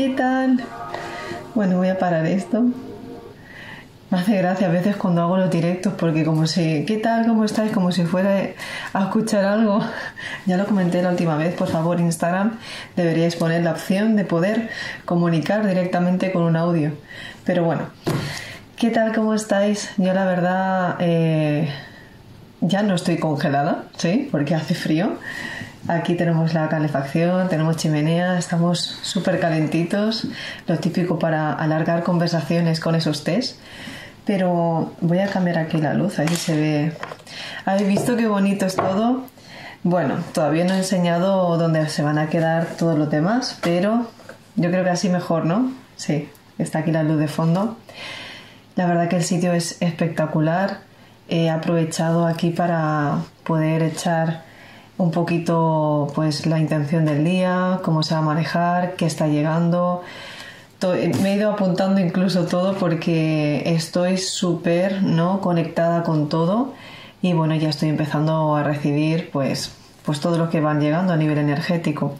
¿Qué tal? Bueno, voy a parar esto. Me hace gracia a veces cuando hago los directos porque como si, ¿qué tal? ¿Cómo estáis? Como si fuera a escuchar algo. Ya lo comenté la última vez, por favor, Instagram deberíais poner la opción de poder comunicar directamente con un audio. Pero bueno, ¿qué tal? ¿Cómo estáis? Yo la verdad eh, ya no estoy congelada, ¿sí? Porque hace frío. Aquí tenemos la calefacción, tenemos chimenea, estamos súper calentitos, lo típico para alargar conversaciones con esos test. Pero voy a cambiar aquí la luz, ahí se ve. ¿Habéis visto qué bonito es todo? Bueno, todavía no he enseñado dónde se van a quedar todos los demás, pero yo creo que así mejor, ¿no? Sí, está aquí la luz de fondo. La verdad que el sitio es espectacular. He aprovechado aquí para poder echar un poquito pues la intención del día, cómo se va a manejar, qué está llegando. Me he ido apuntando incluso todo porque estoy súper ¿no? conectada con todo y bueno, ya estoy empezando a recibir pues, pues todo lo que van llegando a nivel energético.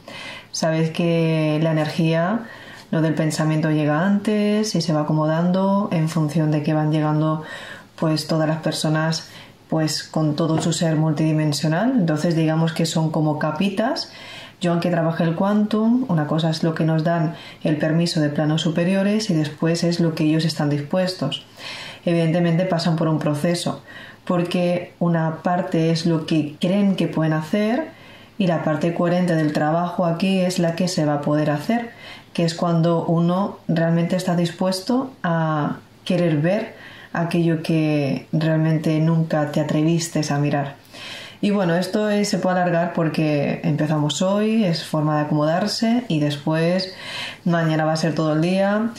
Sabéis que la energía, lo del pensamiento llega antes y se va acomodando en función de que van llegando pues todas las personas pues con todo su ser multidimensional. Entonces digamos que son como capitas. Yo aunque trabajé el quantum, una cosa es lo que nos dan el permiso de planos superiores y después es lo que ellos están dispuestos. Evidentemente pasan por un proceso, porque una parte es lo que creen que pueden hacer y la parte coherente del trabajo aquí es la que se va a poder hacer, que es cuando uno realmente está dispuesto a querer ver aquello que realmente nunca te atreviste a mirar. Y bueno, esto se puede alargar porque empezamos hoy, es forma de acomodarse y después mañana va a ser todo el día.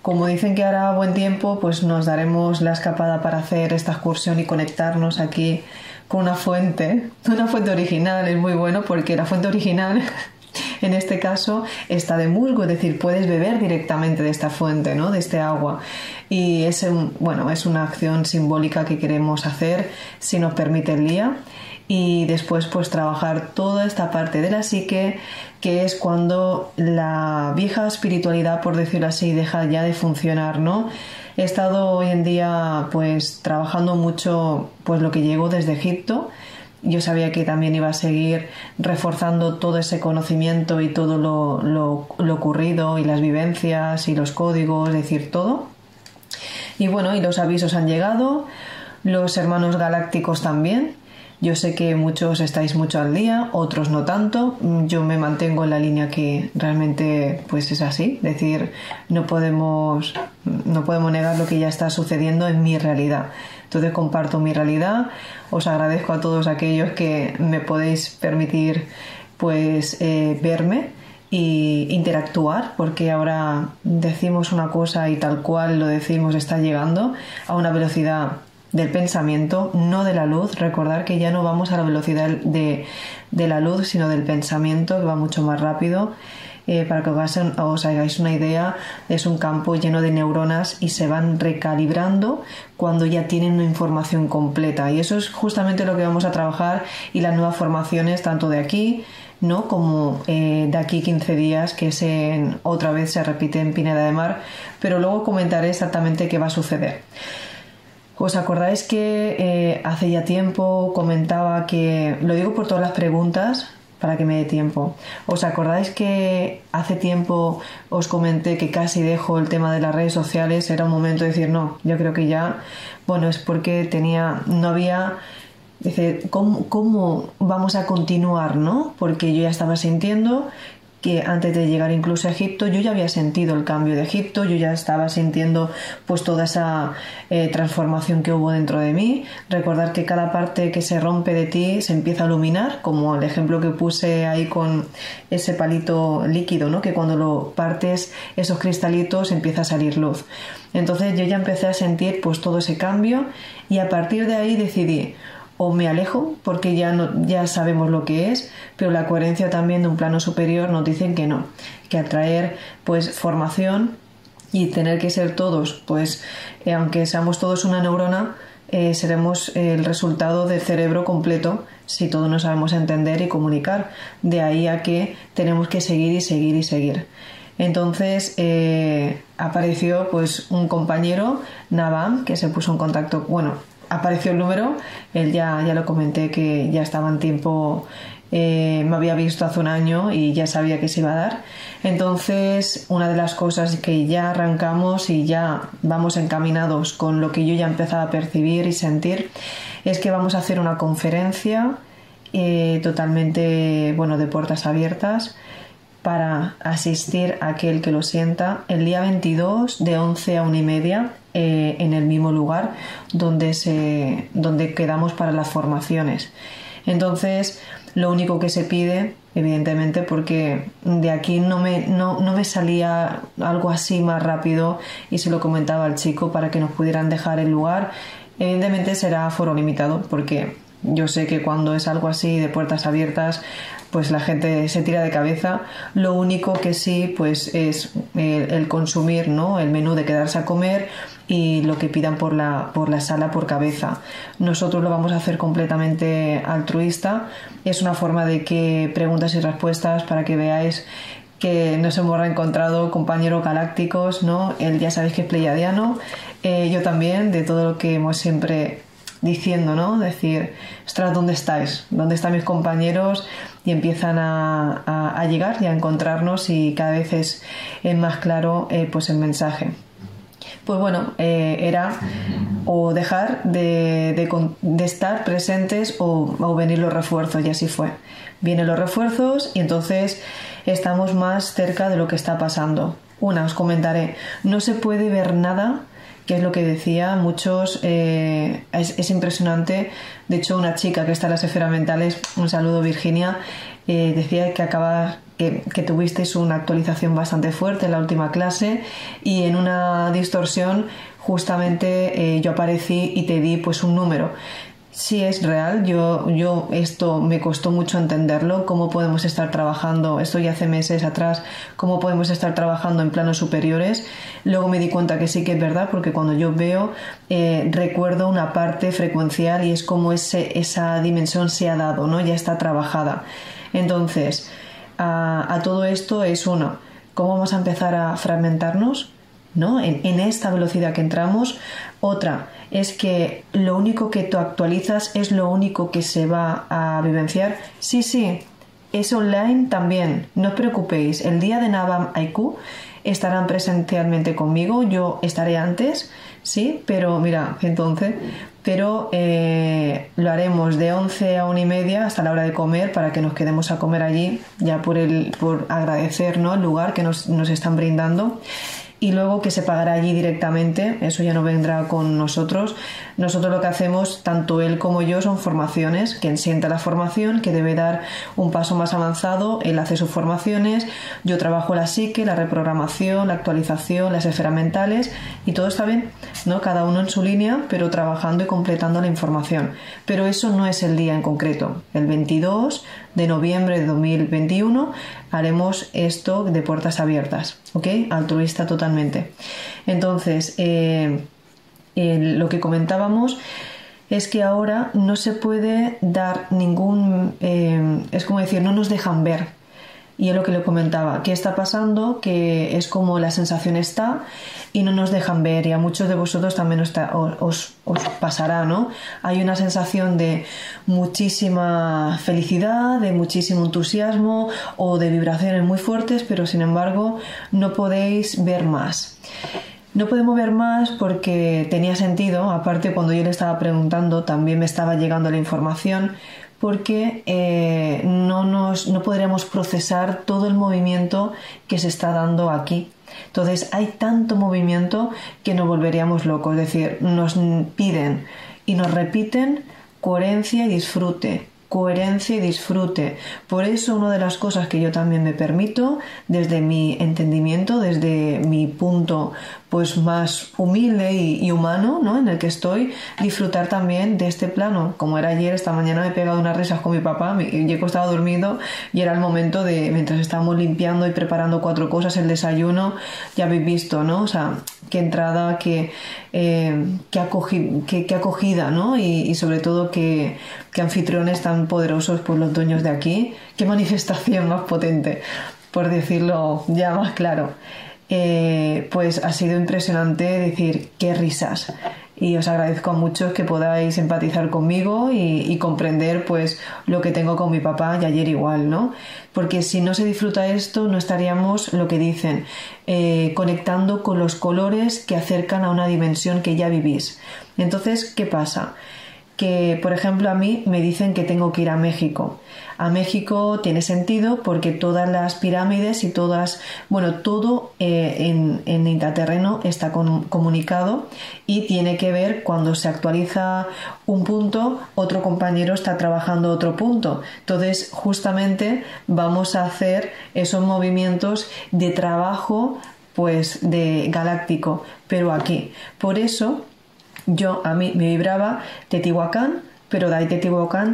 Como dicen que hará buen tiempo, pues nos daremos la escapada para hacer esta excursión y conectarnos aquí con una fuente, una fuente original, es muy bueno porque la fuente original en este caso está de musgo, es decir, puedes beber directamente de esta fuente, ¿no? de este agua. Y es, bueno, es una acción simbólica que queremos hacer si nos permite el día y después pues trabajar toda esta parte de la psique que es cuando la vieja espiritualidad por decirlo así deja ya de funcionar no he estado hoy en día pues trabajando mucho pues lo que llegó desde Egipto yo sabía que también iba a seguir reforzando todo ese conocimiento y todo lo, lo, ocurrido y las vivencias y los códigos, es decir, todo. Y bueno, y los avisos han llegado, los hermanos galácticos también. Yo sé que muchos estáis mucho al día, otros no tanto. Yo me mantengo en la línea que realmente pues es así, es decir, no podemos no podemos negar lo que ya está sucediendo en mi realidad. Entonces comparto mi realidad, os agradezco a todos aquellos que me podéis permitir pues eh, verme e interactuar, porque ahora decimos una cosa y tal cual lo decimos está llegando a una velocidad del pensamiento, no de la luz. Recordar que ya no vamos a la velocidad de, de la luz, sino del pensamiento, que va mucho más rápido eh, para que os, hagáis una idea, es un campo lleno de neuronas y se van recalibrando cuando ya tienen una información completa. Y eso es justamente lo que vamos a trabajar y las nuevas formaciones, tanto de aquí, ¿no? como eh, de aquí 15 días, que se, otra vez se repite en Pineda de Mar, pero luego comentaré exactamente qué va a suceder. ¿Os acordáis que eh, hace ya tiempo comentaba que, lo digo por todas las preguntas, para que me dé tiempo. ¿Os acordáis que hace tiempo os comenté que casi dejo el tema de las redes sociales? Era un momento de decir, no, yo creo que ya, bueno, es porque tenía, no había, dice, ¿cómo, cómo vamos a continuar, no? Porque yo ya estaba sintiendo que antes de llegar incluso a Egipto yo ya había sentido el cambio de Egipto, yo ya estaba sintiendo pues toda esa eh, transformación que hubo dentro de mí, recordar que cada parte que se rompe de ti se empieza a iluminar, como el ejemplo que puse ahí con ese palito líquido, ¿no? que cuando lo partes esos cristalitos empieza a salir luz. Entonces yo ya empecé a sentir pues todo ese cambio y a partir de ahí decidí o me alejo porque ya no ya sabemos lo que es, pero la coherencia también de un plano superior nos dicen que no, que atraer pues formación y tener que ser todos, pues eh, aunque seamos todos una neurona, eh, seremos el resultado del cerebro completo si todos no sabemos entender y comunicar. De ahí a que tenemos que seguir y seguir y seguir. Entonces eh, apareció pues un compañero, Navam, que se puso en contacto, bueno, apareció el número, él ya, ya lo comenté que ya estaba en tiempo, eh, me había visto hace un año y ya sabía que se iba a dar. Entonces, una de las cosas que ya arrancamos y ya vamos encaminados con lo que yo ya empezaba a percibir y sentir es que vamos a hacer una conferencia eh, totalmente, bueno, de puertas abiertas para asistir a aquel que lo sienta el día 22 de 11 a 1 y media eh, en el mismo lugar donde, se, donde quedamos para las formaciones. Entonces, lo único que se pide, evidentemente, porque de aquí no me, no, no me salía algo así más rápido y se lo comentaba al chico para que nos pudieran dejar el lugar, evidentemente será foro limitado porque yo sé que cuando es algo así de puertas abiertas pues la gente se tira de cabeza. Lo único que sí, pues es el, consumir, ¿no? El menú de quedarse a comer y lo que pidan por la, por la sala por cabeza. Nosotros lo vamos a hacer completamente altruista. Es una forma de que preguntas y respuestas para que veáis que nos hemos reencontrado compañeros galácticos, ¿no? Él ya sabéis que es pleiadiano, eh, yo también, de todo lo que hemos siempre diciendo, ¿no? Decir, ostras, ¿dónde estáis? ¿Dónde están mis compañeros? Y empiezan a, llegar y a encontrarnos y cada vez es, más claro eh, pues el mensaje. Pues bueno, eh, era o dejar de, estar presentes o, o, venir los refuerzos y así fue. Vienen los refuerzos y entonces estamos más cerca de lo que está pasando. Una, os comentaré, no se puede ver nada que es lo que decía, muchos, eh, es, impresionante, de hecho una chica que está en las esferas mentales, un saludo Virginia, eh, decía que acaba que, que, tuvisteis una actualización bastante fuerte en la última clase y en una distorsión justamente eh, yo aparecí y te di pues un número Sí, es real. Yo, yo, esto me costó mucho entenderlo, cómo podemos estar trabajando, esto ya hace meses atrás, cómo podemos estar trabajando en planos superiores. Luego me di cuenta que sí que es verdad, porque cuando yo veo, eh, recuerdo una parte frecuencial y es como ese, esa dimensión se ha dado, ¿no? Ya está trabajada. Entonces, a, todo esto es uno, ¿cómo vamos a empezar a fragmentarnos? ¿No? En, en esta velocidad que entramos. Otra, es que lo único que tú actualizas es lo único que se va a vivenciar. Sí, sí, es online también. No os preocupéis, el día de Navam IQ estarán presencialmente conmigo. Yo estaré antes, sí, pero mira, entonces, pero eh, lo haremos de 11 a 1 y media hasta la hora de comer para que nos quedemos a comer allí, ya por, el, por agradecer el lugar que nos, nos están brindando y luego que se pagará allí directamente, eso ya no vendrá con nosotros. Nosotros lo que hacemos, tanto él como yo, son formaciones, quien sienta la formación, que debe dar un paso más avanzado, él hace sus formaciones, yo trabajo la psique, la reprogramación, la actualización, las esferas mentales y todo está bien, ¿no? Cada uno en su línea, pero trabajando y completando la información. Pero eso no es el día en concreto. El 22 de noviembre de 2021 haremos esto de puertas abiertas, ¿ok? Altruista totalmente. Entonces, eh, lo que comentábamos es que ahora no se puede dar ningún, eh, es como decir, no nos dejan ver y es lo que le comentaba, ¿qué está pasando? Que es como la sensación está y no nos dejan ver y a muchos de vosotros también os, pasará, ¿no? Hay una sensación de muchísima felicidad, de muchísimo entusiasmo o de vibraciones muy fuertes, pero sin embargo no podéis ver más. No podemos ver más porque tenía sentido, aparte cuando yo le estaba preguntando también me estaba llegando la información porque eh, no, nos, no podríamos procesar todo el movimiento que se está dando aquí. Entonces hay tanto movimiento que nos volveríamos locos, es decir, nos piden y nos repiten coherencia y disfrute, coherencia y disfrute. Por eso una de las cosas que yo también me permito desde mi entendimiento, desde mi punto pues más humilde y, humano, ¿no? En el que estoy, disfrutar también de este plano. Como era ayer, esta mañana me he pegado unas risas con mi papá, y he estado dormido y era el momento de, mientras estábamos limpiando y preparando cuatro cosas, el desayuno, ya habéis visto, ¿no? O sea, qué entrada, qué, eh, qué, acogida, ¿no? Y, sobre todo qué, anfitriones tan poderosos por los dueños de aquí, qué manifestación más potente, por decirlo ya más claro. Eh, pues ha sido impresionante decir qué risas. Y os agradezco mucho que podáis empatizar conmigo y, comprender pues lo que tengo con mi papá y ayer igual, ¿no? Porque si no se disfruta esto, no estaríamos, lo que dicen, eh, conectando con los colores que acercan a una dimensión que ya vivís. Entonces, ¿qué pasa? Que, por ejemplo, a mí me dicen que tengo que ir a México. A México tiene sentido porque todas las pirámides y todas, bueno, todo eh, en, en, intraterreno está comunicado y tiene que ver cuando se actualiza un punto, otro compañero está trabajando otro punto. Entonces, justamente vamos a hacer esos movimientos de trabajo pues de galáctico, pero aquí. Por eso yo a mí me vibraba Teotihuacán pero de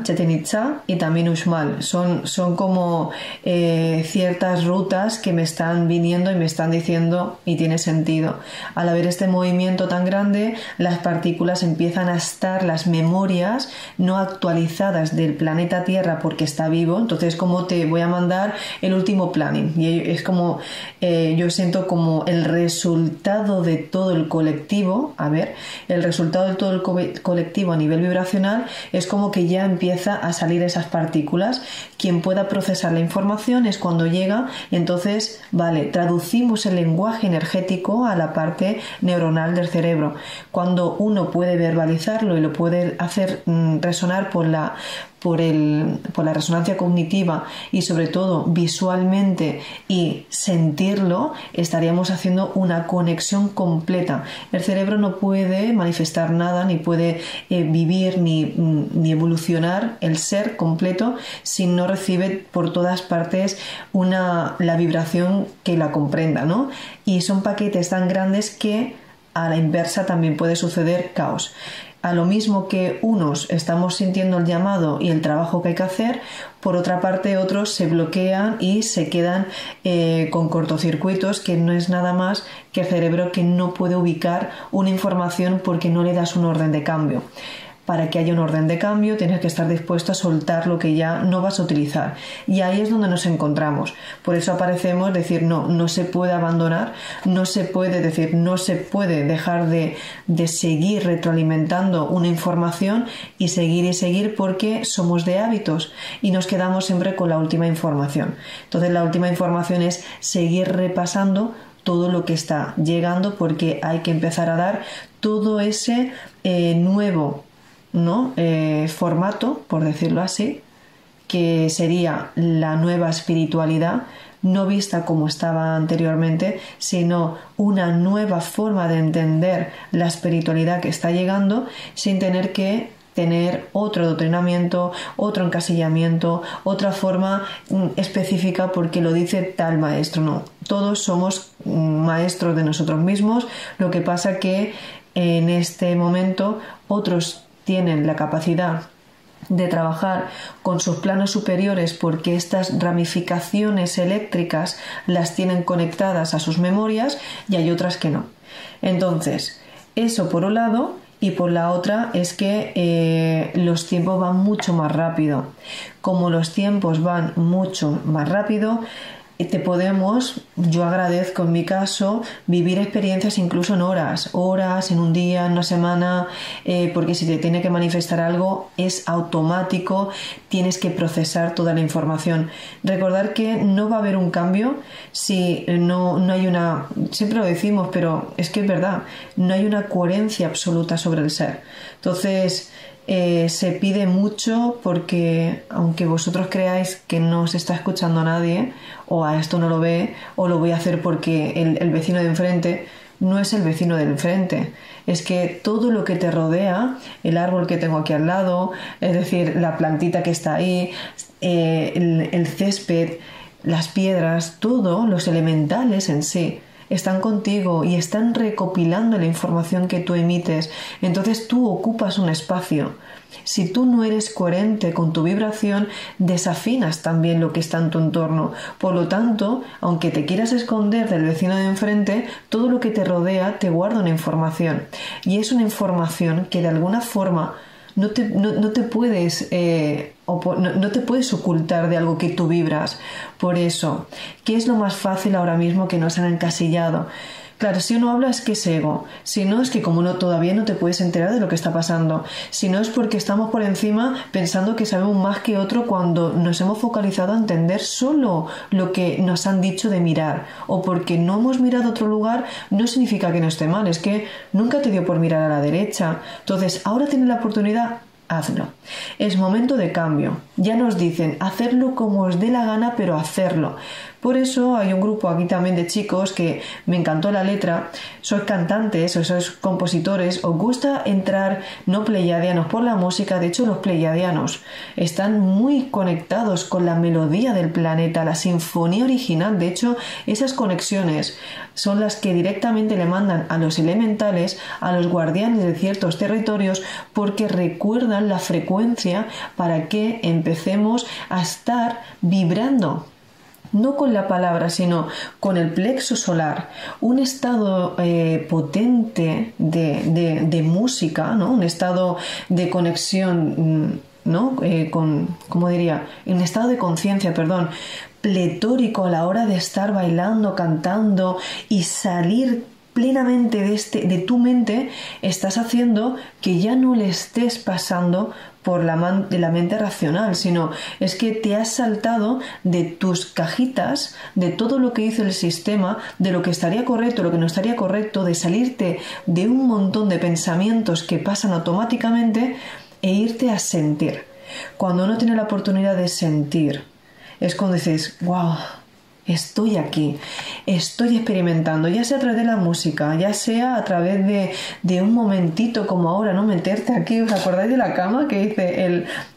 Chichen Itza y también Uxmal. Son, son como eh, ciertas rutas que me están viniendo y me están diciendo y tiene sentido. Al haber este movimiento tan grande, las partículas empiezan a estar, las memorias no actualizadas del planeta Tierra porque está vivo. Entonces, como te voy a mandar el último planning. Y es como, eh, yo siento como el resultado de todo el colectivo, a ver, el resultado de todo el colectivo a nivel vibracional es como que ya empieza a salir esas partículas. Quien pueda procesar la información es cuando llega y entonces, vale, traducimos el lenguaje energético a la parte neuronal del cerebro. Cuando uno puede verbalizarlo y lo puede hacer mm, resonar por la por, el, por la resonancia cognitiva y sobre todo visualmente y sentirlo, estaríamos haciendo una conexión completa. El cerebro no puede manifestar nada, ni puede eh, vivir, ni, mm, ni, evolucionar el ser completo si no recibe por todas partes una, la vibración que la comprenda, ¿no? Y son paquetes tan grandes que a la inversa también puede suceder caos a lo mismo que unos estamos sintiendo el llamado y el trabajo que hay que hacer, por otra parte otros se bloquean y se quedan eh, con cortocircuitos, que no es nada más que el cerebro que no puede ubicar una información porque no le das un orden de cambio para que haya un orden de cambio tienes que estar dispuesto a soltar lo que ya no vas a utilizar. Y ahí es donde nos encontramos. Por eso aparecemos decir, no, no se puede abandonar, no se puede decir, no se puede dejar de, de seguir retroalimentando una información y seguir y seguir porque somos de hábitos y nos quedamos siempre con la última información. Entonces la última información es seguir repasando todo lo que está llegando porque hay que empezar a dar todo ese eh, nuevo ¿no? Eh, formato, por decirlo así, que sería la nueva espiritualidad, no vista como estaba anteriormente, sino una nueva forma de entender la espiritualidad que está llegando sin tener que tener otro adoctrinamiento, otro encasillamiento, otra forma mm, específica porque lo dice tal maestro. No, todos somos mm, maestros de nosotros mismos, lo que pasa que en este momento otros tienen la capacidad de trabajar con sus planos superiores porque estas ramificaciones eléctricas las tienen conectadas a sus memorias y hay otras que no. Entonces, eso por un lado y por la otra es que eh, los tiempos van mucho más rápido. Como los tiempos van mucho más rápido, te podemos, yo agradezco en mi caso, vivir experiencias incluso en horas, horas, en un día, en una semana, eh, porque si te tiene que manifestar algo es automático, tienes que procesar toda la información. Recordar que no va a haber un cambio si no, no hay una, siempre lo decimos, pero es que es verdad, no hay una coherencia absoluta sobre el ser. Entonces, eh, se pide mucho porque aunque vosotros creáis que no se está escuchando a nadie o a esto no lo ve o lo voy a hacer porque el, vecino de enfrente no es el vecino de enfrente, es que todo lo que te rodea, el árbol que tengo aquí al lado, es decir, la plantita que está ahí, eh, el, el césped, las piedras, todo, los elementales en sí, están contigo y están recopilando la información que tú emites. Entonces tú ocupas un espacio. Si tú no eres coherente con tu vibración, desafinas también lo que está en tu entorno. Por lo tanto, aunque te quieras esconder del vecino de enfrente, todo lo que te rodea te guarda una información. Y es una información que de alguna forma no te, no, te puedes eh, no, te puedes ocultar de algo que tú vibras. Por eso, ¿qué es lo más fácil ahora mismo que nos han encasillado? Claro, si uno habla es que es ego, si no es que como no todavía no te puedes enterar de lo que está pasando, si no es porque estamos por encima pensando que sabemos más que otro cuando nos hemos focalizado a entender solo lo que nos han dicho de mirar, o porque no hemos mirado otro lugar no significa que no esté mal, es que nunca te dio por mirar a la derecha. Entonces, ahora tienes la oportunidad hazlo. Es momento de cambio. Ya nos dicen hacerlo como os dé la gana, pero hacerlo. Por eso hay un grupo aquí también de chicos que me encantó la letra. Sois cantantes o sois compositores, os gusta entrar no pleiadianos por la música. De hecho, los pleiadianos están muy conectados con la melodía del planeta, la sinfonía original. De hecho, esas conexiones son las que directamente le mandan a los elementales, a los guardianes de ciertos territorios, porque recuerdan la frecuencia para que empecemos a estar vibrando no con la palabra, sino con el plexo solar, un estado eh, potente de, música, ¿no? un estado de conexión, mm, ¿no? Eh, con, ¿cómo diría? Un estado de conciencia, perdón, pletórico a la hora de estar bailando, cantando y salir plenamente de, este, de tu mente, estás haciendo que ya no le estés pasando por la, de la mente racional, sino es que te has saltado de tus cajitas, de todo lo que dice el sistema, de lo que estaría correcto, lo que no estaría correcto, de salirte de un montón de pensamientos que pasan automáticamente e irte a sentir. Cuando uno tiene la oportunidad de sentir, es cuando dices, wow, estoy aquí, estoy experimentando, ya sea a través de la música, ya sea a través de, un momentito como ahora, ¿no? Meterte aquí, ¿os acordáis de la cama que dice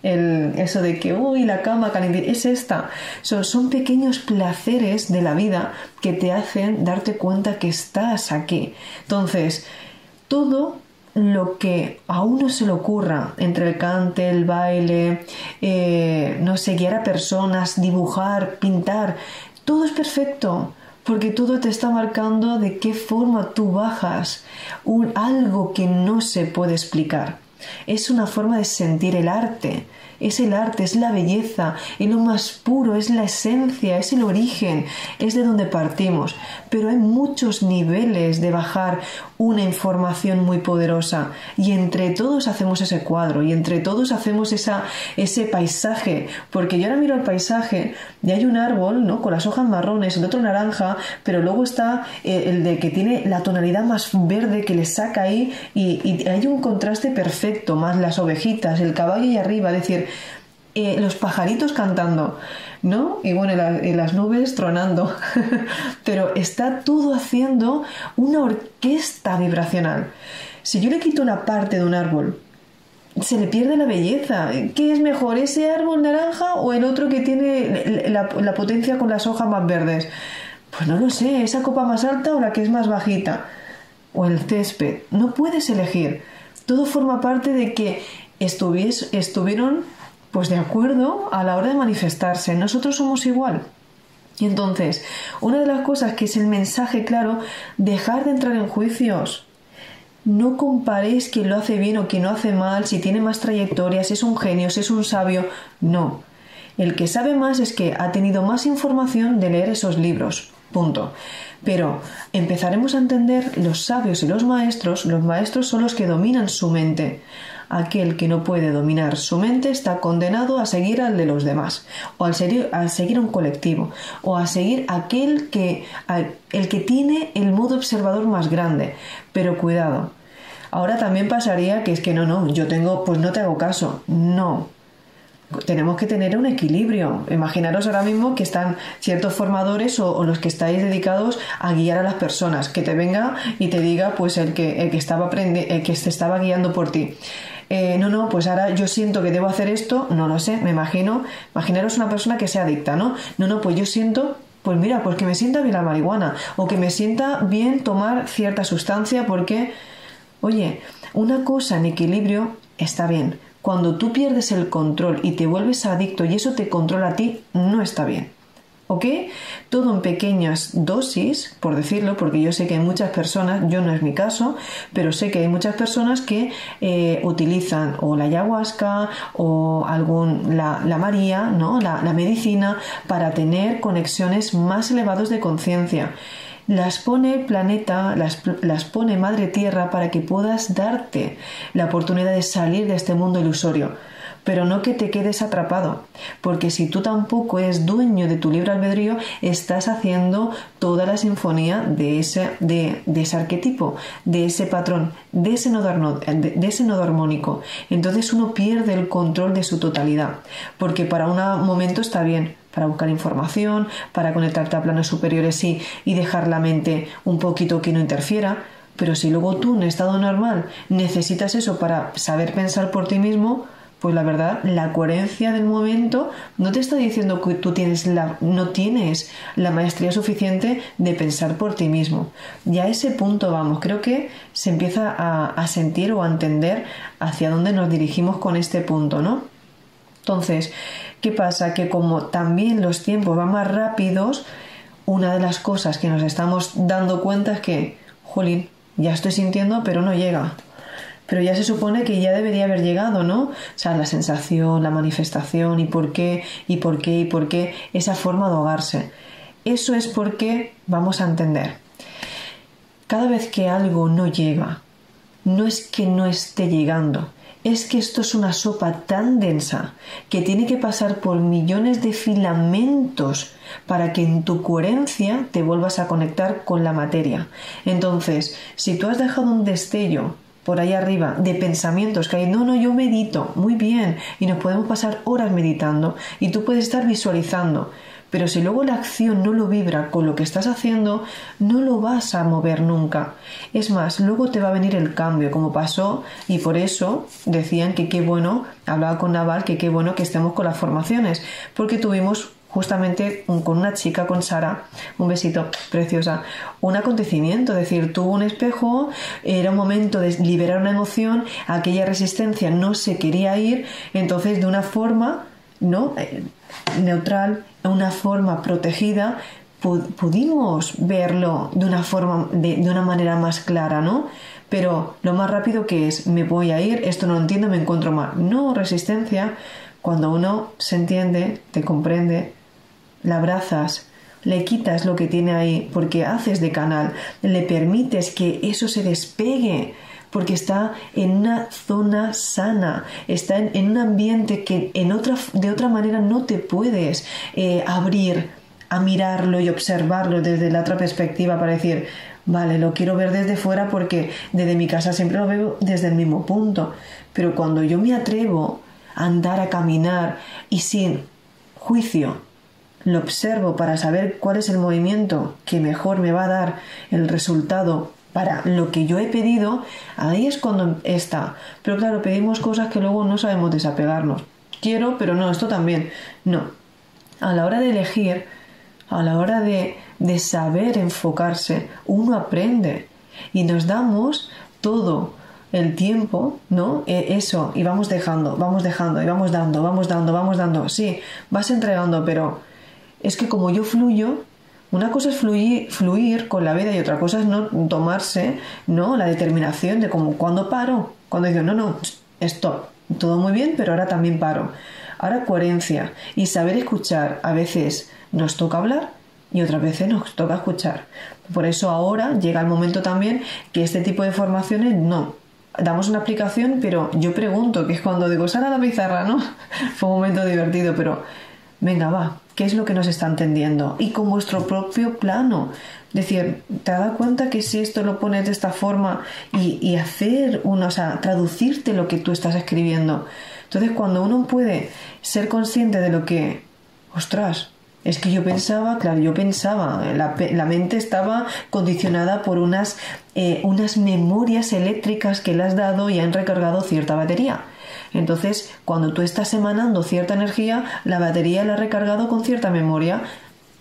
el, eso de que, uy, la cama caliente, es esta? Son, son pequeños placeres de la vida que te hacen darte cuenta que estás aquí. Entonces, todo lo que a uno se le ocurra entre el cante, el baile, eh, no sé, guiar a personas, dibujar, pintar, todo es perfecto, porque todo te está marcando de qué forma tú bajas un, algo que no se puede explicar. Es una forma de sentir el arte, es el arte, es la belleza, es lo más puro, es la esencia, es el origen, es de donde partimos. Pero hay muchos niveles de bajar una información muy poderosa. Y entre todos hacemos ese cuadro y entre todos hacemos esa, ese paisaje, porque yo ahora miro el paisaje y hay un árbol, ¿no? Con las hojas marrones, el otro naranja, pero luego está eh, el de que tiene la tonalidad más verde que le saca ahí y, hay un contraste perfecto, más las ovejitas, el caballo y arriba, es decir, eh, los pajaritos cantando, ¿no? Y bueno, las nubes tronando. Pero está todo haciendo una orquesta vibracional. Si yo le quito una parte de un árbol, se le pierde la belleza. ¿Qué es mejor, ese árbol naranja o el otro que tiene la, la potencia con las hojas más verdes? Pues no lo sé, esa copa más alta o la que es más bajita. O el césped. No puedes elegir. Todo forma parte de que estuvieron pues de acuerdo a la hora de manifestarse. Nosotros somos igual. Y entonces, una de las cosas que es el mensaje claro, dejar de entrar en juicios. No comparéis quién lo hace bien o quién lo hace mal, si tiene más trayectoria, si es un genio, si es un sabio. No. El que sabe más es que ha tenido más información de leer esos libros. Punto. Pero empezaremos a entender los sabios y los maestros. Los maestros son los que dominan su mente aquel que no puede dominar su mente está condenado a seguir al de los demás, o al seguir, a seguir un colectivo, o a seguir aquel que, el que tiene el modo observador más grande. Pero cuidado, Ahora también pasaría que es que no, no, yo tengo, pues no te hago caso. No, tenemos que tener un equilibrio. Imaginaros ahora mismo que están ciertos formadores o, los que estáis dedicados a guiar a las personas, que te venga y te diga pues el que, el que estaba que te estaba guiando por ti. Eh, no, no, pues ahora yo siento que debo hacer esto, no lo sé, me imagino, imaginaros una persona que sea adicta, ¿no? No, no, pues yo siento pues mira, pues que me sienta bien la marihuana o que me sienta bien tomar cierta sustancia porque, oye, una cosa en equilibrio está bien, cuando tú pierdes el control y te vuelves adicto y eso te controla a ti, no está bien. ¿Ok? Todo en pequeñas dosis, por decirlo, porque yo sé que hay muchas personas, yo no es mi caso, pero sé que hay muchas personas que eh, utilizan o la ayahuasca o algún, la, María, ¿no? La, la medicina para tener conexiones más elevadas de conciencia las pone el planeta, las, las, pone Madre Tierra para que puedas darte la oportunidad de salir de este mundo ilusorio. Pero no que te quedes atrapado, porque si tú tampoco eres dueño de tu libre albedrío, estás haciendo toda la sinfonía de ese, de, ese arquetipo, de ese patrón, de ese, nodo, de ese nodo armónico. Entonces uno pierde el control de su totalidad, porque para un momento está bien, para buscar información, para conectarte a planos superiores y, y dejar la mente un poquito que no interfiera. Pero si luego tú en estado normal necesitas eso para saber pensar por ti mismo, pues la verdad, la coherencia del momento no te está diciendo que tú tienes la, no tienes la maestría suficiente de pensar por ti mismo. Y a ese punto vamos, creo que se empieza a, sentir o a entender hacia dónde nos dirigimos con este punto, ¿no? Entonces, ¿Qué pasa? Que como también los tiempos van más rápidos, una de las cosas que nos estamos dando cuenta es que, jolín, ya estoy sintiendo, pero no llega. Pero ya se supone que ya debería haber llegado, ¿no? O sea, la sensación, la manifestación y por qué, y por qué, y por qué, esa forma de ahogarse. Eso es porque vamos a entender. Cada vez que algo no llega, no es que no esté llegando, es que esto es una sopa tan densa que tiene que pasar por millones de filamentos para que en tu coherencia te vuelvas a conectar con la materia. Entonces, si tú has dejado un destello por ahí arriba de pensamientos que hay, no, no, yo medito, muy bien, y nos podemos pasar horas meditando y tú puedes estar visualizando, pero si luego la acción no lo vibra con lo que estás haciendo, no lo vas a mover nunca. Es más, luego te va a venir el cambio, como pasó, y por eso decían que qué bueno, hablaba con Naval, que qué bueno que estemos con las formaciones, porque tuvimos justamente con una chica, con Sara, un besito preciosa, un acontecimiento, es decir, tuvo un espejo, era un momento de liberar una emoción, aquella resistencia no se quería ir, entonces de una forma, ¿no? Eh, neutral, una forma protegida, pudimos verlo de una forma, de, una manera más clara, ¿no? Pero lo más rápido que es, me voy a ir, esto no lo entiendo, me encuentro mal. No, resistencia, cuando uno se entiende, te comprende, la abrazas, le quitas lo que tiene ahí porque haces de canal, le permites que eso se despegue porque está en una zona sana, está en, un ambiente que en otra, de otra manera no te puedes eh, abrir a mirarlo y observarlo desde la otra perspectiva para decir, vale, lo quiero ver desde fuera porque desde mi casa siempre lo veo desde el mismo punto, pero cuando yo me atrevo a andar, a caminar y sin juicio, lo observo para saber cuál es el movimiento que mejor me va a dar el resultado para lo que yo he pedido, ahí es cuando está. Pero claro, pedimos cosas que luego no sabemos desapegarnos. Quiero, pero no, esto también. No. A la hora de elegir, a la hora de, de saber enfocarse, uno aprende y nos damos todo el tiempo, ¿no? E, eso, y vamos dejando, vamos dejando, y vamos dando, vamos dando, vamos dando. Sí, vas entregando, pero es que como yo fluyo, una cosa es fluir, con la vida y otra cosa es no tomarse ¿no? la determinación de como cuando paro, cuando digo, no, no, stop, todo muy bien, pero ahora también paro. Ahora coherencia y saber escuchar. A veces nos toca hablar y otras veces nos toca escuchar. Por eso ahora llega el momento también que este tipo de formaciones no. Damos una aplicación, pero yo pregunto, que es cuando digo, sal a la pizarra, ¿no? Fue un momento divertido, pero venga, va, qué es lo que nos está entendiendo y con vuestro propio plano. Decir, ¿te das cuenta que si esto lo pones de esta forma y, y hacer una, o sea, traducirte lo que tú estás escribiendo? Entonces, cuando uno puede ser consciente de lo que, ostras, es que yo pensaba, claro, yo pensaba, la, mente estaba condicionada por unas, eh, unas memorias eléctricas que le has dado y han recargado cierta batería. Entonces, cuando tú estás emanando cierta energía, la batería la ha recargado con cierta memoria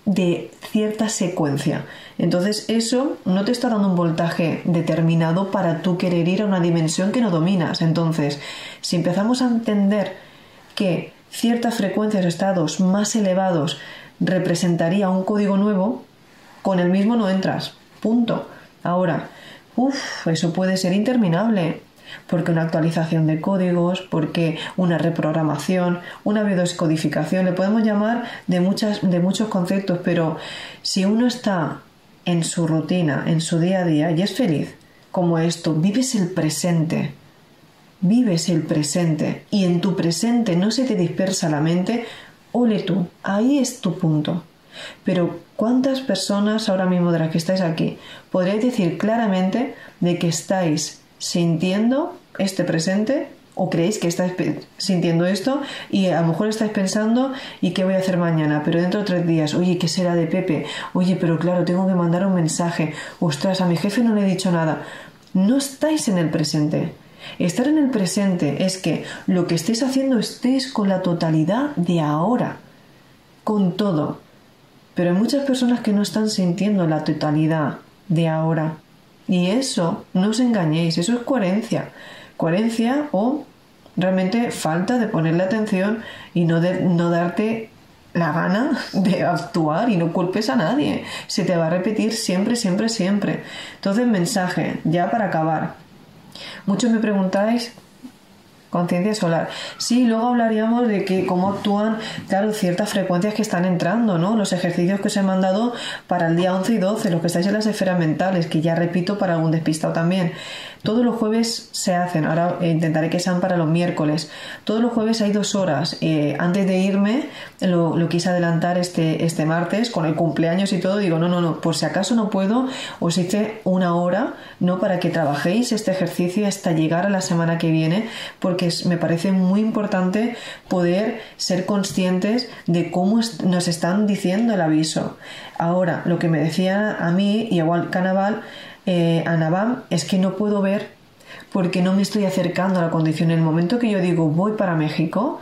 de cierta secuencia. Entonces, eso no te está dando un voltaje determinado para tú querer ir a una dimensión que no dominas. Entonces, si empezamos a entender que ciertas frecuencias estados más elevados representaría un código nuevo, con el mismo no entras. Punto. Ahora, uff, eso puede ser interminable. Porque una actualización de códigos, porque una reprogramación, una biodescodificación, le podemos llamar de, muchas, de muchos conceptos, pero si uno está en su rutina, en su día a día y es feliz, como esto, vives el presente, vives el presente y en tu presente no se te dispersa la mente, ole tú, ahí es tu punto. Pero ¿cuántas personas ahora mismo de las que estáis aquí podréis decir claramente de que estáis sintiendo este presente o creéis que estáis sintiendo esto y a lo mejor estáis pensando y qué voy a hacer mañana, pero dentro de tres días, oye, ¿qué será de Pepe? Oye, pero claro, tengo que mandar un mensaje, ostras, a mi jefe no le he dicho nada. No estáis en el presente. Estar en el presente es que lo que estéis haciendo estéis con la totalidad de ahora, con todo. Pero hay muchas personas que no están sintiendo la totalidad de ahora. Y eso, no os engañéis, eso es coherencia. Coherencia o realmente falta de ponerle atención y no, de, no darte la gana de actuar y no culpes a nadie. Se te va a repetir siempre, siempre, siempre. Entonces, mensaje, ya para acabar. Muchos me preguntáis conciencia solar. Sí, luego hablaríamos de que cómo actúan, claro, ciertas frecuencias que están entrando, ¿no? Los ejercicios que os he mandado para el día 11 y 12, los que estáis en las esferas mentales, que ya repito para algún despistado también. Todos los jueves se hacen, ahora intentaré que sean para los miércoles. Todos los jueves hay dos horas. Eh, antes de irme, lo, quise adelantar este, este martes con el cumpleaños y todo. Digo, no, no, no, por si acaso no puedo, os hice una hora, ¿no? Para que trabajéis este ejercicio hasta llegar a la semana que viene, porque me parece muy importante poder ser conscientes de cómo nos están diciendo el aviso. Ahora, lo que me decía a mí, y igual Canaval, eh, es que no puedo ver porque no me estoy acercando a la condición. En el momento que yo digo voy para México,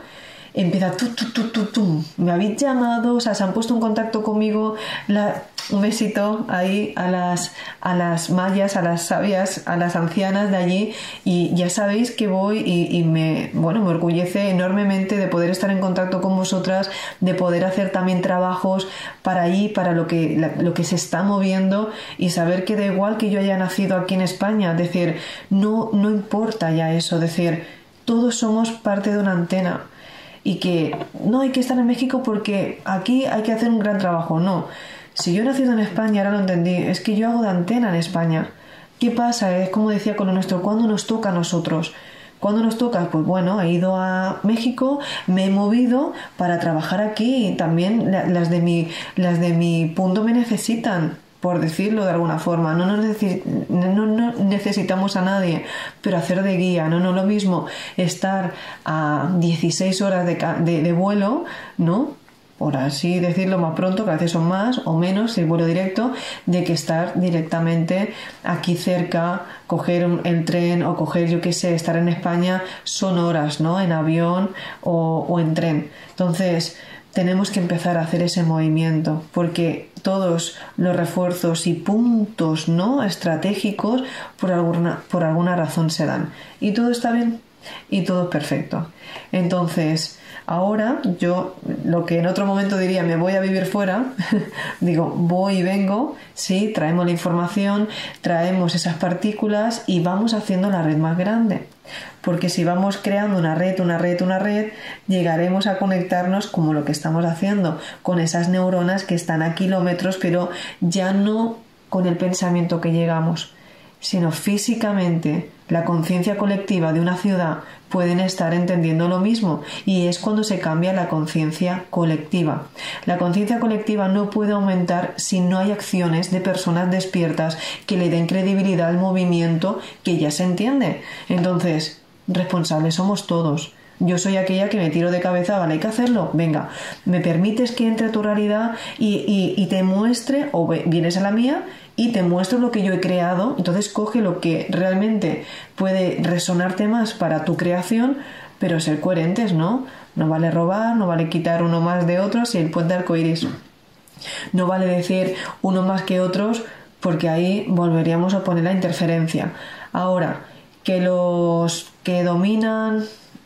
empieza tu, tu, tu, tu, tu. Me habéis llamado, o sea, se han puesto en contacto conmigo. La, un besito ahí a las, a las mayas, a las sabias, a las ancianas de allí. Y ya sabéis que voy y, me, bueno, me orgullece enormemente de poder estar en contacto con vosotras, de poder hacer también trabajos para allí, para lo que, lo que se está moviendo y saber que da igual que yo haya nacido aquí en España. Es decir, no, no importa ya eso. Es decir, todos somos parte de una antena y que no hay que estar en México porque aquí hay que hacer un gran trabajo. No, si yo he nacido en España, ahora lo entendí, es que yo hago de antena en España. ¿Qué pasa? Es como decía con lo nuestro, ¿cuándo nos toca a nosotros? ¿Cuándo nos toca? Pues bueno, he ido a México, me he movido para trabajar aquí y también las de mi, las de mi punto me necesitan por decirlo de alguna forma. No, no, necesitamos a nadie, pero hacer de guía. No, no lo mismo estar a 16 horas de, de, vuelo, ¿no? por así decirlo más pronto, que a veces son más o menos si vuelo directo, de que estar directamente aquí cerca, coger el tren o coger, yo qué sé, estar en España son horas, ¿no? En avión o, o en tren. Entonces, tenemos que empezar a hacer ese movimiento porque todos los refuerzos y puntos no estratégicos por alguna, por alguna razón se dan. Y todo está bien y todo es perfecto. Entonces ahora yo lo que en otro momento diría me voy a vivir fuera digo voy y vengo sí traemos la información traemos esas partículas y vamos haciendo la red más grande porque si vamos creando una red, una red, una red, llegaremos a conectarnos como lo que estamos haciendo, con esas neuronas que están a kilómetros, pero ya no con el pensamiento que llegamos. sino físicamente la conciencia colectiva de una ciudad pueden estar entendiendo lo mismo y es cuando se cambia la conciencia colectiva. La conciencia colectiva no puede aumentar si no hay acciones de personas despiertas que le den credibilidad al movimiento que ya se entiende. Entonces, responsables somos todos. Yo soy aquella que me tiro de cabeza, vale, hay que hacerlo. Venga, me permites que entre a tu realidad y, y te muestre, o vienes a la mía y te muestro lo que yo he creado. Entonces coge lo que realmente puede resonarte más para tu creación, pero ser coherentes, ¿no? No vale robar, no vale quitar uno más de otros y el puente arcoiris. No vale decir uno más que otros porque ahí volveríamos a poner la interferencia. Ahora, que los que dominan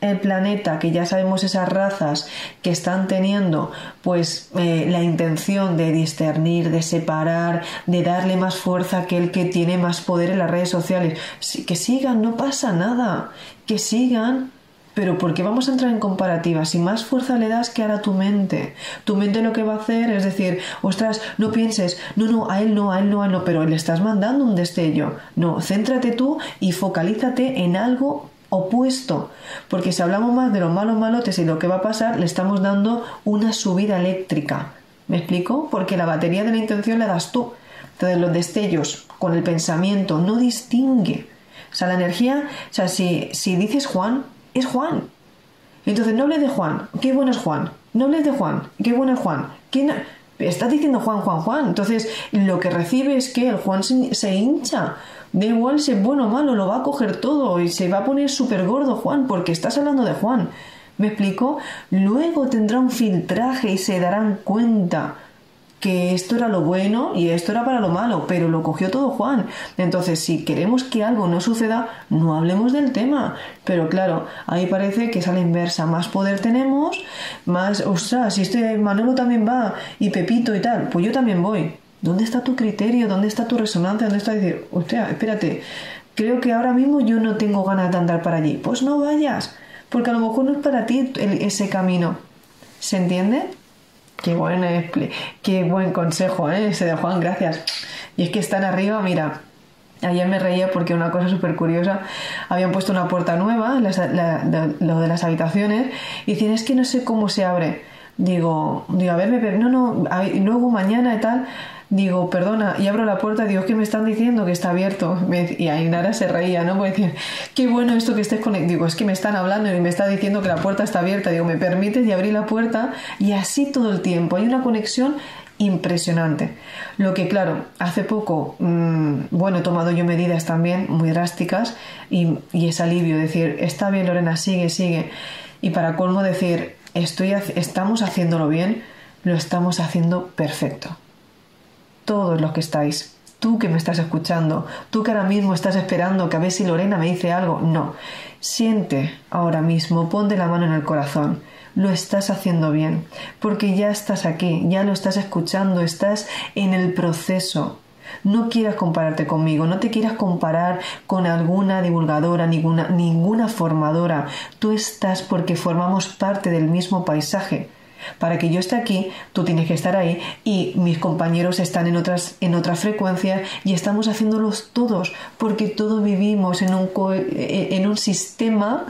el planeta, que ya sabemos esas razas que están teniendo pues eh, la intención de discernir, de separar, de darle más fuerza a aquel que tiene más poder en las redes sociales, que sigan, no pasa nada, que sigan. Pero ¿por qué vamos a entrar en comparativa? Si más fuerza le das que a tu mente. Tu mente lo que va a hacer es decir, ostras, no pienses, no, no, a él no, a él no, a él no, pero le estás mandando un destello. No, céntrate tú y focalízate en algo opuesto, porque si hablamos más de los malos malotes y lo que va a pasar, le estamos dando una subida eléctrica. ¿Me explico? Porque la batería de la intención la das tú. Entonces los destellos con el pensamiento no distingue. O sea, la energía, o sea, si, si dices Juan, es Juan. Entonces no hables de Juan, qué bueno es Juan. No hables de Juan, qué bueno es Juan. ¿Quién Estás diciendo Juan, Juan, Juan. Entonces lo que recibe es que el Juan se hincha Da igual si es bueno o malo, lo va a coger todo y se va a poner súper gordo Juan, porque estás hablando de Juan. ¿Me explico? Luego tendrá un filtraje y se darán cuenta que esto era lo bueno y esto era para lo malo, pero lo cogió todo Juan. Entonces, si queremos que algo no suceda, no hablemos del tema. Pero claro, ahí parece que es a la inversa. Más poder tenemos, más, ostras, si este Manolo también va y Pepito y tal, pues yo también voy. ¿Dónde está tu criterio? ¿Dónde está tu resonancia? ¿Dónde está decir, hostia, espérate, creo que ahora mismo yo no tengo ganas de andar para allí? Pues no vayas, porque a lo mejor no es para ti ese camino. ¿Se entiende? Qué buen, qué buen consejo, ¿eh? ese de Juan, gracias. Y es que están arriba, mira, Ayer me reía porque una cosa súper curiosa, habían puesto una puerta nueva, lo de las habitaciones, y dicen, es que no sé cómo se abre. Digo, digo, a ver, no, no, luego mañana y tal, digo, perdona, y abro la puerta, digo, que me están diciendo que está abierto. Y Ainara se reía, ¿no? Puede decir, qué bueno esto que estés conectado. Digo, es que me están hablando y me está diciendo que la puerta está abierta. Digo, me permites y abrí la puerta y así todo el tiempo. Hay una conexión impresionante. Lo que, claro, hace poco, mm, bueno, he tomado yo medidas también muy drásticas y, y es alivio decir, está bien, Lorena, sigue, sigue. Y para colmo decir, estoy, estamos haciéndolo bien, lo estamos haciendo perfecto todos los que estáis, tú que me estás escuchando, tú que ahora mismo estás esperando que a ver si Lorena me dice algo, no, siente ahora mismo, ponte la mano en el corazón, lo estás haciendo bien, porque ya estás aquí, ya lo estás escuchando, estás en el proceso. No quieras compararte conmigo, no te quieras comparar con alguna divulgadora, ninguna, ninguna formadora. Tú estás porque formamos parte del mismo paisaje. Para que yo esté aquí, tú tienes que estar ahí y mis compañeros están en otras, en otras frecuencias y estamos haciéndolos todos, porque todos vivimos en un, eh, en un sistema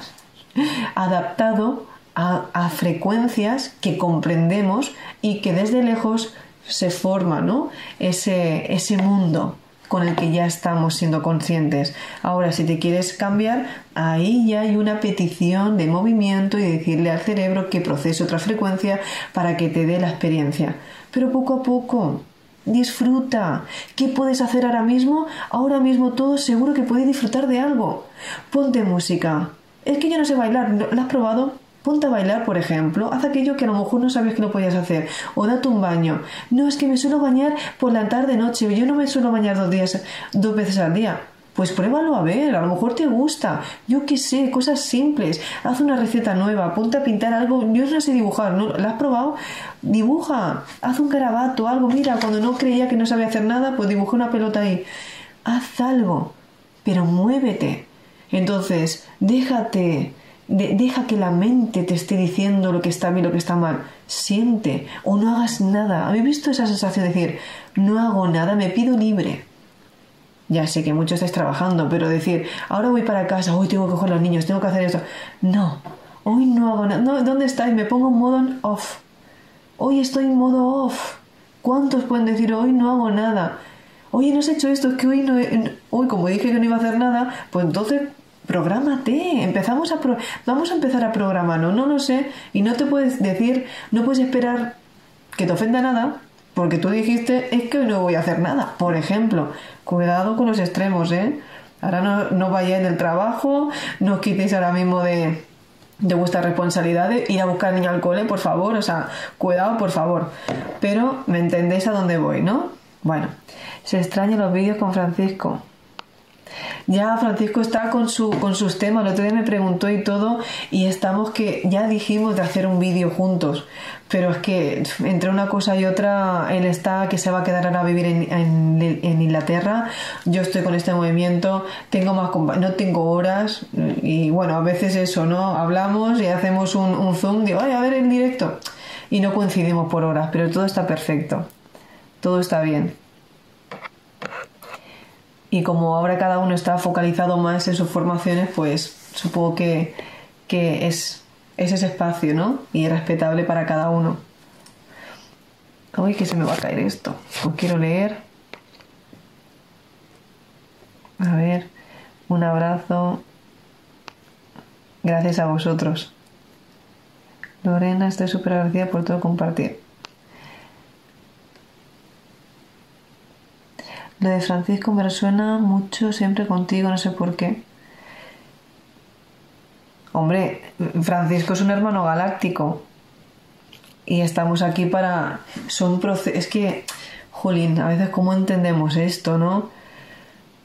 adaptado a, a, frecuencias que comprendemos y que desde lejos se forma ¿no? ese, ese mundo con el que ya estamos siendo conscientes. Ahora, si te quieres cambiar, ahí ya hay una petición de movimiento y decirle al cerebro que procese otra frecuencia para que te dé la experiencia. Pero poco a poco, disfruta. ¿Qué puedes hacer ahora mismo? Ahora mismo todo seguro que puedes disfrutar de algo. Ponte música. Es que yo no sé bailar. ¿Lo has probado? Ponte a bailar, por ejemplo, haz aquello que a lo mejor no sabías que no podías hacer, o date un baño. No, es que me suelo bañar por la tarde noche, yo no me suelo bañar dos días, dos veces al día. Pues pruébalo a ver, a lo mejor te gusta. Yo qué sé, cosas simples. Haz una receta nueva, ponte a pintar algo. Yo no sé dibujar, ¿no? ¿La has probado? Dibuja, haz un carabato, algo. Mira, cuando no creía que no sabía hacer nada, pues dibujé una pelota ahí. Haz algo, pero muévete. Entonces, déjate deja que la mente te esté diciendo lo que está bien, lo que está mal. Siente o no hagas nada. ¿Habéis visto esa sensación de decir, no hago nada, me pido libre? Ya sé que muchos estáis trabajando, pero decir, ahora voy para casa, hoy tengo que coger los niños, tengo que hacer esto. No, hoy no hago nada. No, ¿Dónde estáis? Me pongo en modo off. Hoy estoy en modo off. ¿Cuántos pueden decir hoy no hago nada? Oye, no has hecho esto, es que hoy no. Hoy, como dije que no iba a hacer nada, pues entonces prográmate. Empezamos a vamos a empezar a programar, no, no lo sé. Y no te puedes decir, no puedes esperar que te ofenda nada, porque tú dijiste, es que hoy no voy a hacer nada. Por ejemplo, cuidado con los extremos, ¿eh? Ahora no, no vayáis del trabajo, no os quitéis ahora mismo de, de vuestras responsabilidades, ir a buscar niño al cole, por favor, o sea, cuidado, por favor. Pero me entendéis a dónde voy, ¿no? Bueno, se extrañan los vídeos con Francisco. Ya Francisco está con, su, con sus temas, el otro día me preguntó y todo, y estamos que ya dijimos de hacer un vídeo juntos, pero es que entre una cosa y otra, él está que se va a quedar ahora a vivir en, en, Inglaterra, yo estoy con este movimiento, tengo más no tengo horas, y bueno, a veces eso, ¿no? Hablamos y hacemos un, un zoom, digo, ay, a ver en directo, y no coincidimos por horas, pero todo está perfecto, todo está bien y como ahora cada uno está focalizado más en sus formaciones, pues supongo que, es, ese espacio, ¿no? Y es respetable para cada uno. Uy, que se me va a caer esto. Pues quiero leer. A ver, un abrazo. Gracias a vosotros. Lorena, estoy súper agradecida por todo compartir. Lo de Francisco me resuena mucho siempre contigo, no sé por qué. Hombre, Francisco es un hermano galáctico. Y estamos aquí para. Son Es que, Jolín, a veces, ¿cómo entendemos esto, no?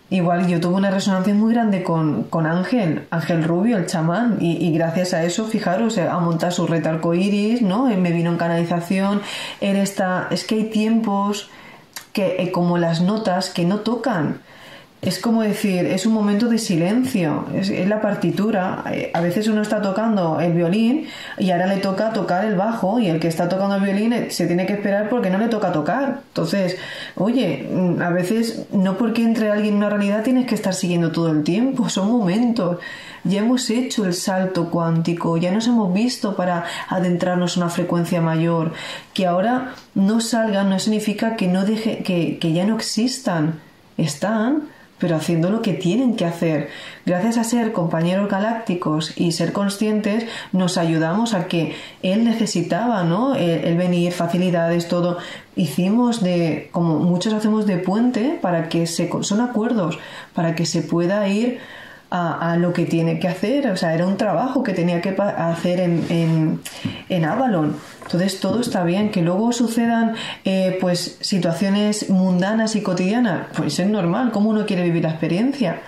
Igual yo tuve una resonancia muy grande con, Ángel, Ángel Rubio, el chamán, y, gracias a eso, fijaros, a montar su retalco iris, ¿no? Me vino en canalización, él está. Es que hay tiempos que eh, como las notas que no tocan. Es como decir, es un momento de silencio, es, la partitura. Eh, a veces uno está tocando el violín y ahora le toca tocar el bajo y el que está tocando el violín eh, se tiene que esperar porque no le toca tocar. Entonces, oye, mm, a veces no porque entre alguien en una realidad tienes que estar siguiendo todo el tiempo, son momentos ya hemos hecho el salto cuántico, ya nos hemos visto para adentrarnos en una frecuencia mayor. Que ahora no salgan no significa que, no deje, que, que ya no existan. Están, pero haciendo lo que tienen que hacer. Gracias a ser compañeros galácticos y ser conscientes, nos ayudamos a que él necesitaba, ¿no? El, venir, facilidades, todo. Hicimos de, como muchos hacemos de puente, para que se, son acuerdos, para que se pueda ir a, lo que tiene que hacer. O sea, era un trabajo que tenía que hacer en, en, Avalon. Entonces todo está bien. Que luego sucedan eh, pues situaciones mundanas y cotidianas, pues es normal. Como uno quiere vivir la experiencia?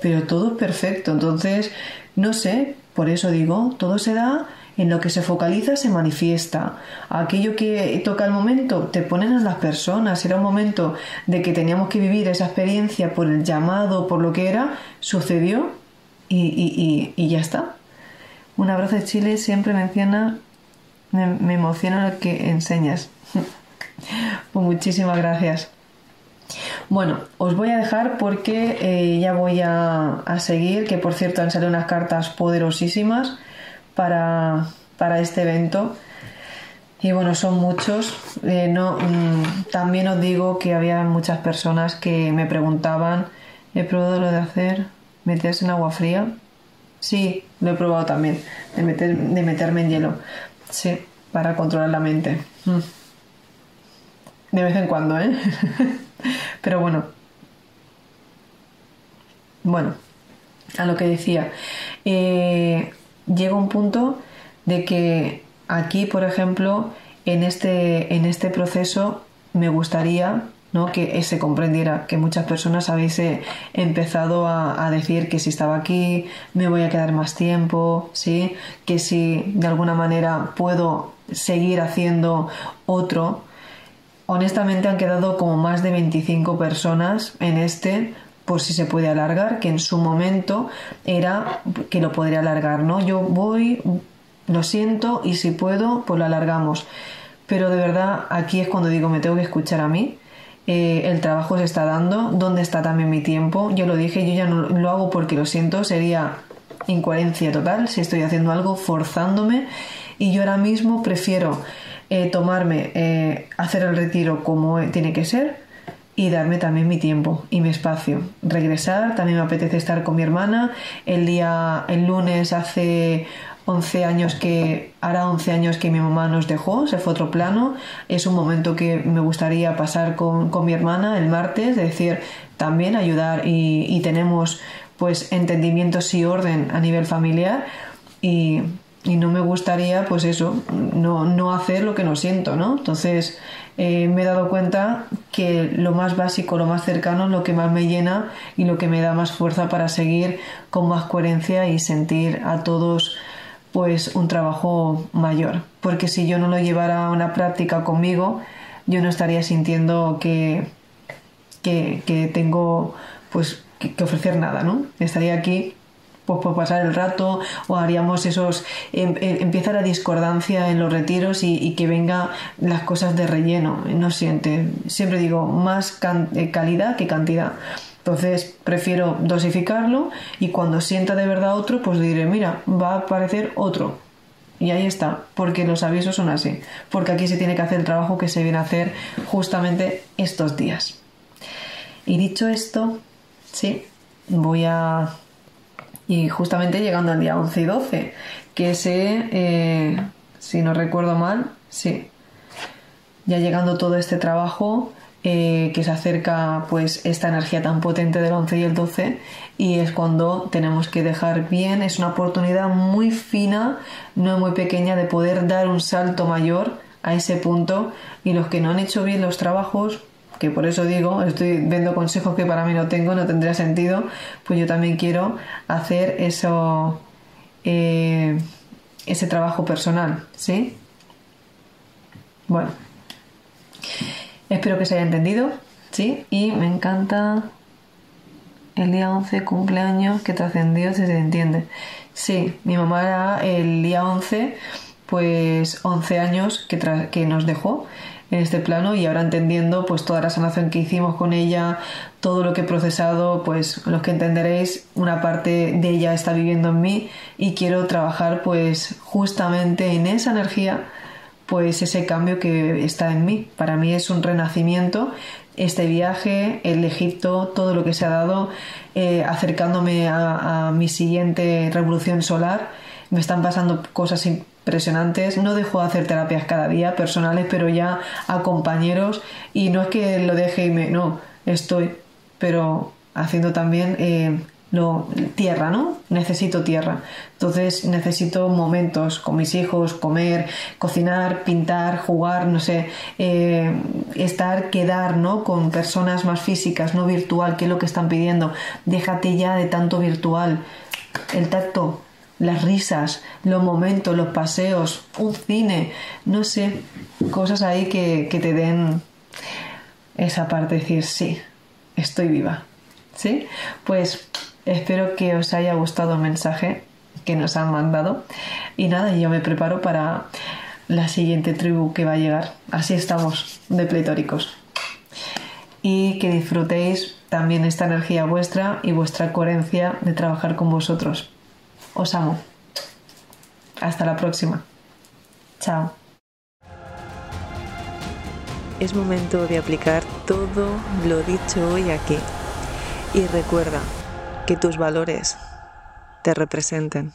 Pero todo es perfecto. Entonces, no sé, por eso digo, todo se da en lo que se focaliza se manifiesta. Aquello que toca el momento, te ponen a las personas. Era un momento de que teníamos que vivir esa experiencia por el llamado, por lo que era, sucedió y, ya está. Un abrazo de Chile siempre menciona, me, emociona lo que enseñas. pues muchísimas gracias. Bueno, os voy a dejar porque eh, ya voy a, a, seguir, que por cierto han salido unas cartas poderosísimas para, este evento. Y bueno, son muchos. Eh, no, mm, también os digo que había muchas personas que me preguntaban, he probado lo de hacer, meterse en agua fría. Sí, lo he probado también, de, meter, de meterme en hielo. Sí, para controlar la mente. Mm. De vez en cuando, ¿eh? Pero bueno. Bueno, a lo que decía. Eh, llega un punto de que aquí, por ejemplo, en este, en este proceso me gustaría ¿no? que se comprendiera que muchas personas habéis eh, empezado a, decir que si estaba aquí me voy a quedar más tiempo, ¿sí? que si de alguna manera puedo seguir haciendo otro. Honestamente han quedado como más de 25 personas en este por si se puede alargar, que en su momento era que lo podría alargar, ¿no? Yo voy, lo siento y si puedo, pues lo alargamos. Pero de verdad aquí es cuando digo, me tengo que escuchar a mí eh, el trabajo se está dando, dónde está también mi tiempo. Yo lo dije, yo ya no lo hago porque lo siento, sería incoherencia total si estoy haciendo algo forzándome y yo ahora mismo prefiero eh, tomarme, eh, hacer el retiro como tiene que ser y darme también mi tiempo y mi espacio. Regresar, también me apetece estar con mi hermana. El día, el lunes hace 11 años que, hará 11 años que mi mamá nos dejó, se fue otro plano. Es un momento que me gustaría pasar con, mi hermana el martes, es decir, también ayudar y, y tenemos pues entendimientos y orden a nivel familiar y, y no me gustaría pues eso, no, no hacer lo que no siento, ¿no? Entonces eh, me he dado cuenta que lo más básico, lo más cercano es lo que más me llena y lo que me da más fuerza para seguir con más coherencia y sentir a todos pues un trabajo mayor. Porque si yo no lo llevara a una práctica conmigo, yo no estaría sintiendo que, que, tengo pues que, que ofrecer nada, ¿no? Estaría aquí pues por pasar el rato o haríamos esos em, em, empieza la discordancia en los retiros y, que venga las cosas de relleno no siente siempre digo más eh, calidad que cantidad entonces prefiero dosificarlo y cuando sienta de verdad otro pues diré mira va a aparecer otro y ahí está, porque los avisos son así, porque aquí se tiene que hacer el trabajo que se viene a hacer justamente estos días. Y dicho esto, sí, voy a y justamente llegando al día 11 y 12, que se, eh, si no recuerdo mal, sí, ya llegando todo este trabajo, eh, que se acerca pues esta energía tan potente del 11 y el 12 y es cuando tenemos que dejar bien, es una oportunidad muy fina, no muy pequeña de poder dar un salto mayor a ese punto. Y los que no han hecho bien los trabajos que por eso digo, estoy viendo consejos que para mí no tengo, no tendría sentido, pues yo también quiero hacer eso, eh, ese trabajo personal, ¿sí? Bueno, espero que se haya entendido, ¿sí? Y me encanta el día 11 cumpleaños que trascendió, si se entiende. Sí, mi mamá el día 11, pues 11 años que, que nos dejó en este plano y ahora entendiendo pues toda la sanación que hicimos con ella, todo lo que he procesado, pues los que entenderéis, una parte de ella está viviendo en mí y quiero trabajar pues justamente en esa energía, pues ese cambio que está en mí. Para mí es un renacimiento este viaje, el Egipto, todo lo que se ha dado, eh, acercándome a, a mi siguiente revolución solar. Me están pasando cosas impresionantes. No dejo de hacer terapias cada día personales, pero ya a compañeros. Y no es que lo deje y me. No, estoy, pero haciendo también eh, lo, tierra, ¿no? Necesito tierra. Entonces necesito momentos con mis hijos, comer, cocinar, pintar, jugar, no sé, eh, estar, quedar, ¿no? Con personas más físicas, no virtual, que es lo que están pidiendo. Déjate ya de tanto virtual. El tacto, las risas, los momentos, los paseos, un cine, no sé, cosas ahí que, te den esa parte de decir, sí, estoy viva. ¿Sí? Pues espero que os haya gustado el mensaje que nos han mandado. Y nada, yo me preparo para la siguiente tribu que va a llegar. Así estamos, de pletóricos. Y que disfrutéis también esta energía vuestra y vuestra coherencia de trabajar con vosotros. Os amo. Hasta la próxima. Chao. Es momento de aplicar todo lo dicho hoy aquí. Y recuerda que tus valores te representen.